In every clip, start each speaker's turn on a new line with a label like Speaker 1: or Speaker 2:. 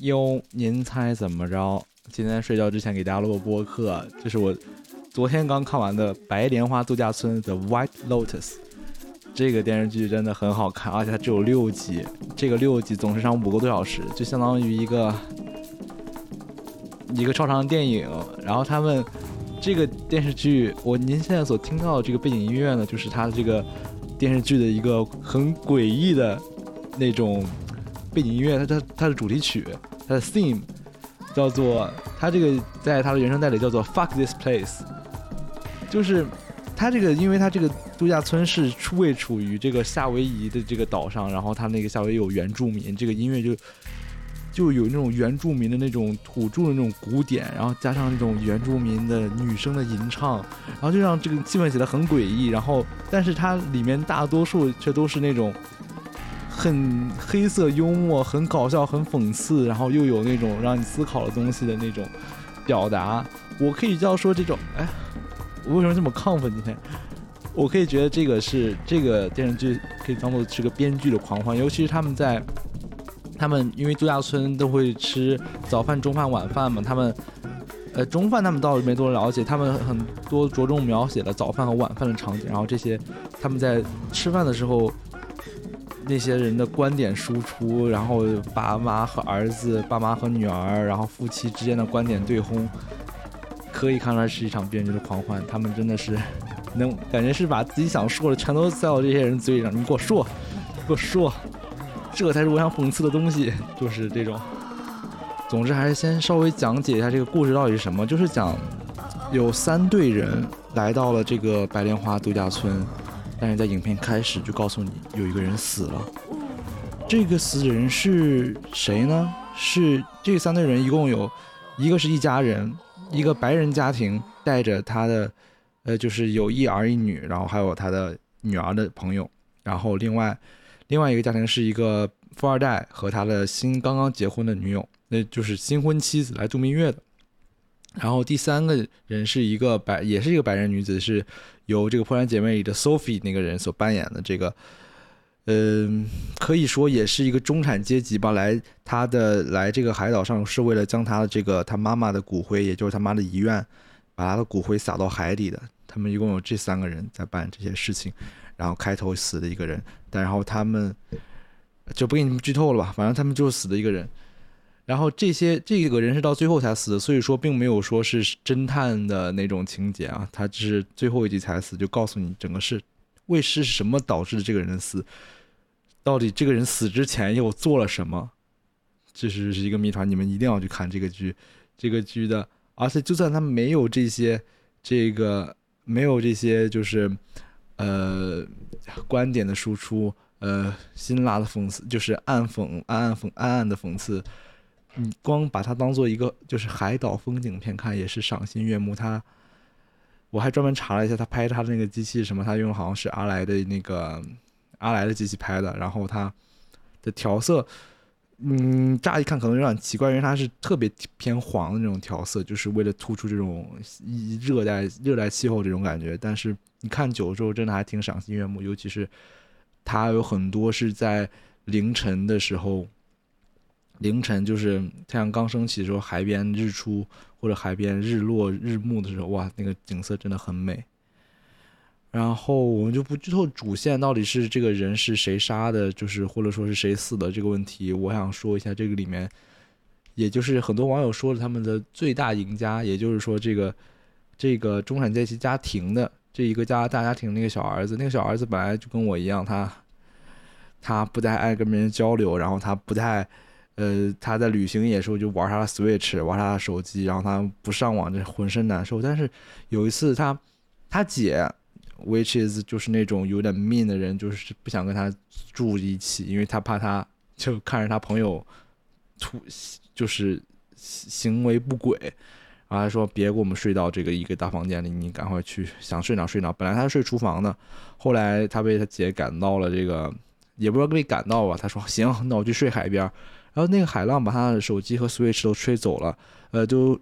Speaker 1: 哟，您猜怎么着？今天睡觉之前给大家录个播客，这是我昨天刚看完的《白莲花度假村》的《White Lotus》。这个电视剧真的很好看，而且它只有六集，这个六集总时长五个多小时，就相当于一个一个超长电影。然后他们这个电视剧，我您现在所听到的这个背景音乐呢，就是它的这个电视剧的一个很诡异的那种背景音乐，它它它的主题曲，它的 theme 叫做它这个在它的原声带里叫做 Fuck This Place，就是它这个，因为它这个度假村是处位处于这个夏威夷的这个岛上，然后它那个夏威夷有原住民，这个音乐就就有那种原住民的那种土著的那种鼓点，然后加上那种原住民的女生的吟唱，然后就让这个气氛显得很诡异。然后，但是它里面大多数却都是那种很黑色幽默、很搞笑、很讽刺，然后又有那种让你思考的东西的那种表达。我可以叫说这种，哎，我为什么这么亢奋？今天？我可以觉得这个是这个电视剧可以当做是个编剧的狂欢，尤其是他们在他们因为度假村都会吃早饭、中饭、晚饭嘛，他们呃中饭他们倒是没多了解，他们很多着重描写了早饭和晚饭的场景，然后这些他们在吃饭的时候那些人的观点输出，然后爸妈和儿子、爸妈和女儿，然后夫妻之间的观点对轰，可以看出来是一场编剧的狂欢，他们真的是。能感觉是把自己想说的全都塞到这些人嘴里上，你给我说，给我说，这才是我想讽刺的东西，就是这种。总之还是先稍微讲解一下这个故事到底是什么，就是讲有三队人来到了这个白莲花度假村，但是在影片开始就告诉你有一个人死了。这个死人是谁呢？是这三队人一共有一个是一家人，一个白人家庭带着他的。呃，就是有一儿一女，然后还有他的女儿的朋友，然后另外，另外一个家庭是一个富二代和他的新刚刚结婚的女友，那就是新婚妻子来度蜜月的。然后第三个人是一个白，也是一个白人女子，是由这个破产姐妹里的 Sophie 那个人所扮演的。这个，嗯，可以说也是一个中产阶级吧。来他的来这个海岛上是为了将他的这个他妈妈的骨灰，也就是他妈的遗愿，把他的骨灰撒到海里的。他们一共有这三个人在办这些事情，然后开头死的一个人，但然后他们就不给你们剧透了吧，反正他们就是死的一个人，然后这些这个人是到最后才死的，所以说并没有说是侦探的那种情节啊，他只是最后一集才死，就告诉你整个是为是什么导致的这个人死，到底这个人死之前又做了什么，这是是一个谜团，你们一定要去看这个剧，这个剧的，而且就算他没有这些这个。没有这些就是，呃，观点的输出，呃，辛辣的讽刺，就是暗讽、暗暗讽、暗暗的讽刺。你光把它当做一个就是海岛风景片看，也是赏心悦目。他，我还专门查了一下，他拍他的那个机器什么，他用好像是阿莱的那个阿莱的机器拍的，然后他的调色。嗯，乍一看可能有点奇怪，因为它是特别偏黄的那种调色，就是为了突出这种热带热带气候这种感觉。但是你看久了之后，真的还挺赏心悦目。尤其是它有很多是在凌晨的时候，凌晨就是太阳刚升起的时候，海边日出或者海边日落日暮的时候，哇，那个景色真的很美。然后我们就不剧透主线到底是这个人是谁杀的，就是或者说是谁死的这个问题。我想说一下这个里面，也就是很多网友说的他们的最大赢家，也就是说这个这个中产阶级家庭的这一个家大家庭那个小儿子，那个小儿子本来就跟我一样，他他不太爱跟别人交流，然后他不太呃他在旅行也时候就玩他的 Switch，玩他的手机，然后他不上网就浑身难受。但是有一次他他姐。Which is 就是那种有点 mean 的人，就是不想跟他住一起，因为他怕他就看着他朋友突就是行为不轨，然后他说别给我们睡到这个一个大房间里，你赶快去想睡哪睡哪。本来他睡厨房的，后来他被他姐赶到了这个，也不知道被赶到吧。他说行，那我去睡海边。然后那个海浪把他的手机和 Switch 都吹走了，呃，就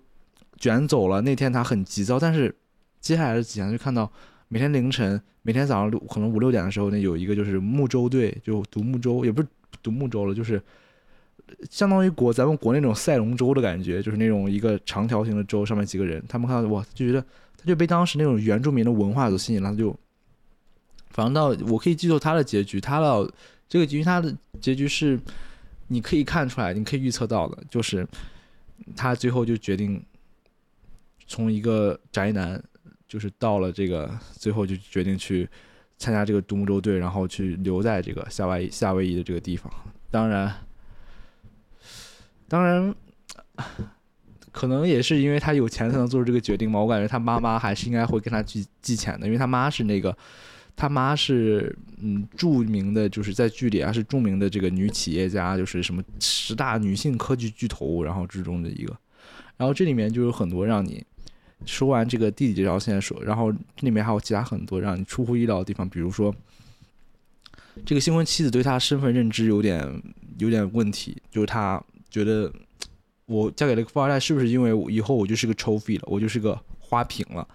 Speaker 1: 卷走了。那天他很急躁，但是。接下来的几天就看到每天凌晨，每天早上六可能五六点的时候，那有一个就是木舟队，就独木舟，也不是独木舟了，就是相当于国咱们国内那种赛龙舟的感觉，就是那种一个长条形的舟，上面几个人，他们看到哇，就觉得他就被当时那种原住民的文化所吸引了，他就反正到我可以记住他的结局，他的这个结局，他的结局是你可以看出来，你可以预测到的，就是他最后就决定从一个宅男。就是到了这个最后，就决定去参加这个独木舟队，然后去留在这个夏威夏威夷的这个地方。当然，当然，可能也是因为他有钱才能做出这个决定吧。我感觉他妈妈还是应该会跟他寄寄钱的，因为他妈是那个他妈是嗯著名的，就是在剧里啊是著名的这个女企业家，就是什么十大女性科技巨头，然后之中的一个。然后这里面就有很多让你。说完这个弟弟这条线说，然后里面还有其他很多让你出乎意料的地方，比如说，这个新婚妻子对他身份认知有点有点问题，就是他觉得我嫁给了个富二代，是不是因为以后我就是个 trophy 了，我就是个花瓶了？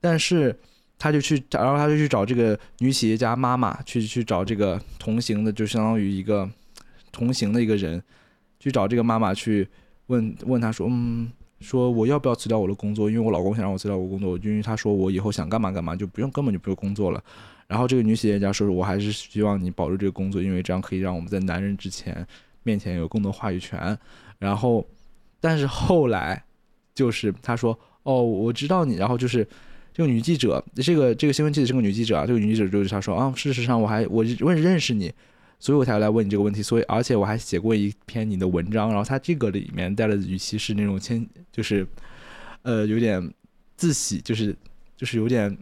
Speaker 1: 但是他就去，然后他就去找这个女企业家妈妈，去去找这个同行的，就相当于一个同行的一个人，去找这个妈妈去问问他说，嗯。说我要不要辞掉我的工作？因为我老公想让我辞掉我工作，因为他说我以后想干嘛干嘛就不用根本就不用工作了。然后这个女企业家说：“我还是希望你保住这个工作，因为这样可以让我们在男人之前面前有更多话语权。”然后，但是后来就是他说：“哦，我知道你。”然后就是这个女记者，这个这个新闻记者是个女记者啊。这个女记者就是他说：“啊，事实上我还我我认识你。”所以我才来问你这个问题，所以而且我还写过一篇你的文章，然后他这个里面带的语气是那种谦，就是，呃，有点自喜，就是就是有点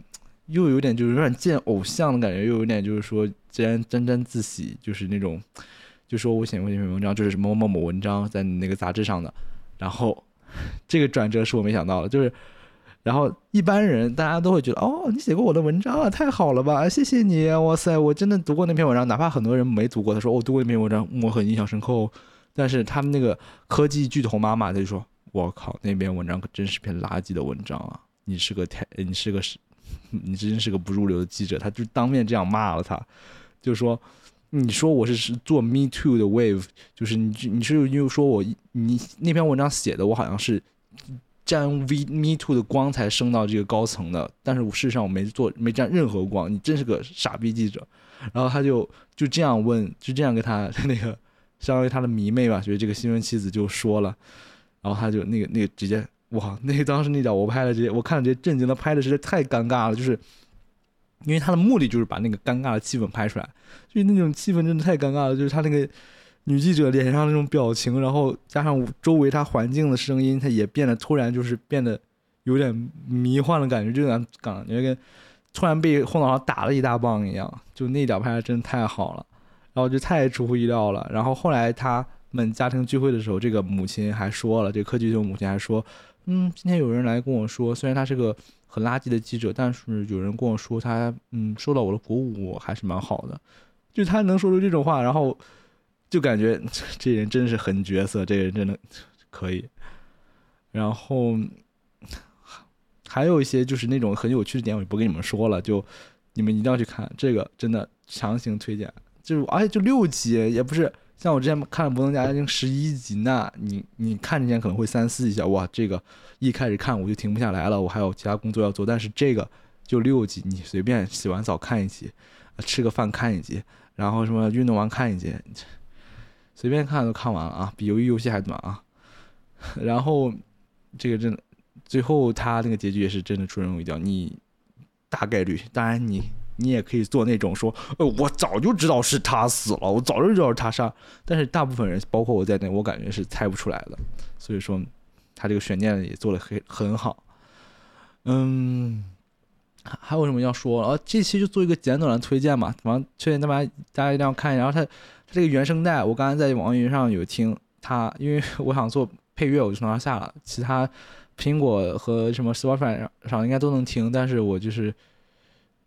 Speaker 1: 又有点就是有点见偶像的感觉，又有点就是说沾沾沾自喜，就是那种就说我写过一篇文章，就是某某某文章在你那个杂志上的，然后这个转折是我没想到的，就是。然后一般人大家都会觉得，哦，你写过我的文章啊，太好了吧，谢谢你，哇塞，我真的读过那篇文章，哪怕很多人没读过，他说我读过那篇文章，我很印象深刻。但是他们那个科技巨头妈妈他就说，我靠，那篇文章可真是篇垃圾的文章啊，你是个太，你是个是，你真是个不入流的记者，他就当面这样骂了他，就说，你说我是是做 Me Too 的 Wave，就是你你是又说我你那篇文章写的我好像是。沾 V Me Too 的光才升到这个高层的，但是事实上我没做，没沾任何光。你真是个傻逼记者。然后他就就这样问，就这样跟他 那个相当于他的迷妹吧，就是这个新闻妻子就说了。然后他就那个那个直接哇，那个当时那脚我拍的直接我看了直接震惊了，拍的实在太尴尬了，就是因为他的目的就是把那个尴尬的气氛拍出来，就是那种气氛真的太尴尬了，就是他那个。女记者脸上那种表情，然后加上周围她环境的声音，她也变得突然就是变得有点迷幻的感觉，就感感觉跟突然被后脑勺打了一大棒一样。就那点拍的真的太好了，然后就太出乎意料了。然后后来他们家庭聚会的时候，这个母亲还说了，这个柯基兄母亲还说，嗯，今天有人来跟我说，虽然他是个很垃圾的记者，但是有人跟我说他嗯受到我的鼓舞还是蛮好的。就他能说出这种话，然后。就感觉这人真是狠角色，这人真的可以。然后还有一些就是那种很有趣的点，我就不跟你们说了，就你们一定要去看这个，真的强行推荐。就是而且就六集，也不是像我之前看《不能家庭》十一集，那你你看之前可能会三思一下，哇，这个一开始看我就停不下来了，我还有其他工作要做。但是这个就六集，你随便洗完澡看一集，吃个饭看一集，然后什么运动完看一集。随便看都看完了啊，比鱿鱼游戏还短啊。然后这个真的，最后他那个结局也是真的出人意料。你大概率，当然你你也可以做那种说，呃，我早就知道是他死了，我早就知道是他杀。但是大部分人，包括我在内，我感觉是猜不出来的。所以说，他这个悬念也做的很很好。嗯，还有什么要说？啊，这期就做一个简短的推荐嘛，完推荐大家大家一定要看一下。然后他。这个原声带，我刚才在网易云上有听它，因为我想做配乐，我就从那下了。其他苹果和什么 Spotify 上应该都能听，但是我就是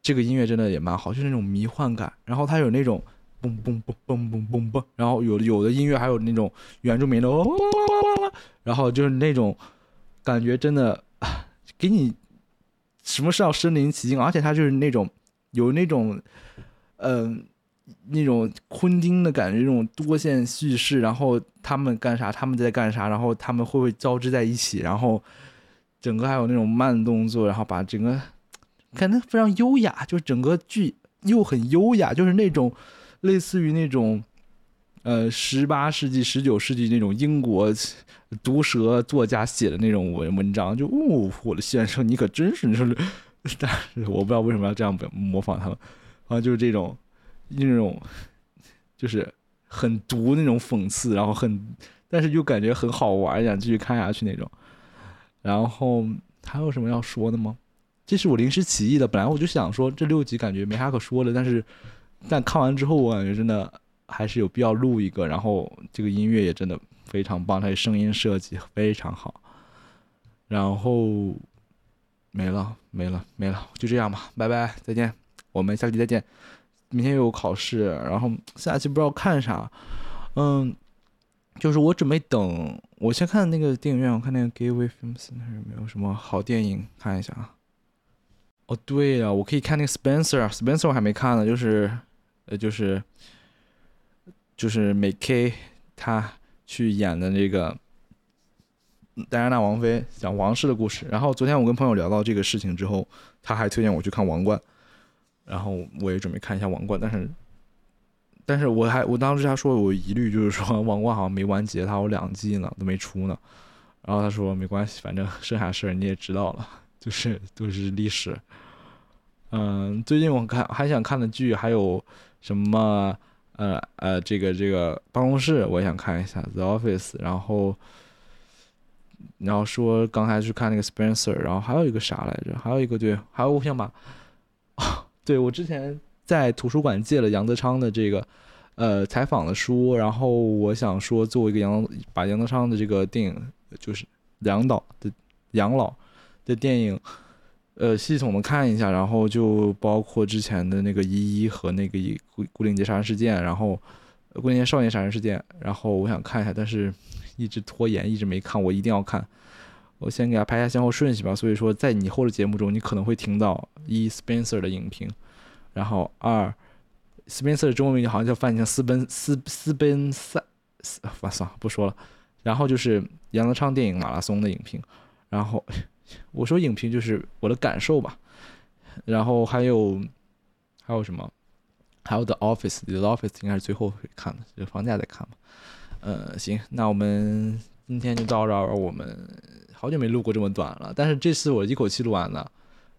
Speaker 1: 这个音乐真的也蛮好，就是那种迷幻感。然后它有那种嘣嘣嘣嘣嘣嘣嘣，然后有有的音乐还有那种原住民的，然后就是那种感觉真的 给你什么是要身临其境，而且他就是那种有那种，嗯，那种昆汀的感觉，这种多线叙事，然后他们干啥，他们在干啥，然后他们会不会交织在一起，然后整个还有那种慢动作，然后把整个感觉非常优雅，就是整个剧又很优雅，就是那种类似于那种。呃，十八世纪、十九世纪那种英国毒舌作家写的那种文文章，就哦，我的先生，你可真是，是，但是我不知道为什么要这样模仿他们，啊，就是这种那种，就是很毒那种讽刺，然后很，但是又感觉很好玩，想继续看下去那种。然后还有什么要说的吗？这是我临时起意的，本来我就想说这六集感觉没啥可说的，但是但看完之后，我感觉真的。还是有必要录一个，然后这个音乐也真的非常棒，它的声音设计非常好。然后没了，没了，没了，就这样吧，拜拜，再见，我们下期再见。明天又有考试，然后下期不知道看啥，嗯，就是我准备等，我先看那个电影院，我看那个 Gateway Films 那有没有什么好电影看一下啊？哦，对了，我可以看那个 Spencer，Spencer 我还没看呢，就是呃，就是。就是美 K 他去演的那个戴安娜王妃讲王室的故事。然后昨天我跟朋友聊到这个事情之后，他还推荐我去看《王冠》，然后我也准备看一下《王冠》，但是，但是我还我当时他说有疑虑，就是说《王冠》好像没完结，它有两季呢，都没出呢。然后他说没关系，反正剩下事儿你也知道了，就是都是历史。嗯，最近我看还想看的剧还有什么？呃呃，这个这个办公室我想看一下 The Office，然后然后说刚才去看那个 Spencer，然后还有一个啥来着？还有一个对，还有我想把，对我之前在图书馆借了杨德昌的这个呃采访的书，然后我想说做一个杨把杨德昌的这个电影就是杨导的杨老的电影。呃，系统的看一下，然后就包括之前的那个一一和那个顾顾灵杰杀人事件，然后顾灵杰少年杀人事件，然后我想看一下，但是一直拖延，一直没看。我一定要看，我先给他排一下先后顺序吧。所以说，在以后的节目中，你可能会听到一 Spencer 的影评，然后二 Spencer 的中文名好像叫翻译成斯奔斯斯奔塞，算了不说了。然后就是杨德昌电影马拉松的影评，然后。我说影评就是我的感受吧，然后还有还有什么？还有 The Office，The Office 应该是最后会看的，就放假再看吧。呃，行，那我们今天就到这儿。我们好久没录过这么短了，但是这次我一口气录完了，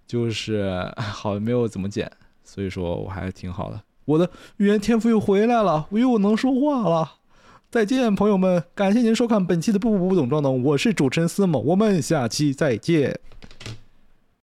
Speaker 1: 就是 好没有怎么剪，所以说我还挺好的。我的语言天赋又回来了，我又能说话了。再见，朋友们！感谢您收看本期的《步步不懂装懂》，我是主持人思某，我们下期再见。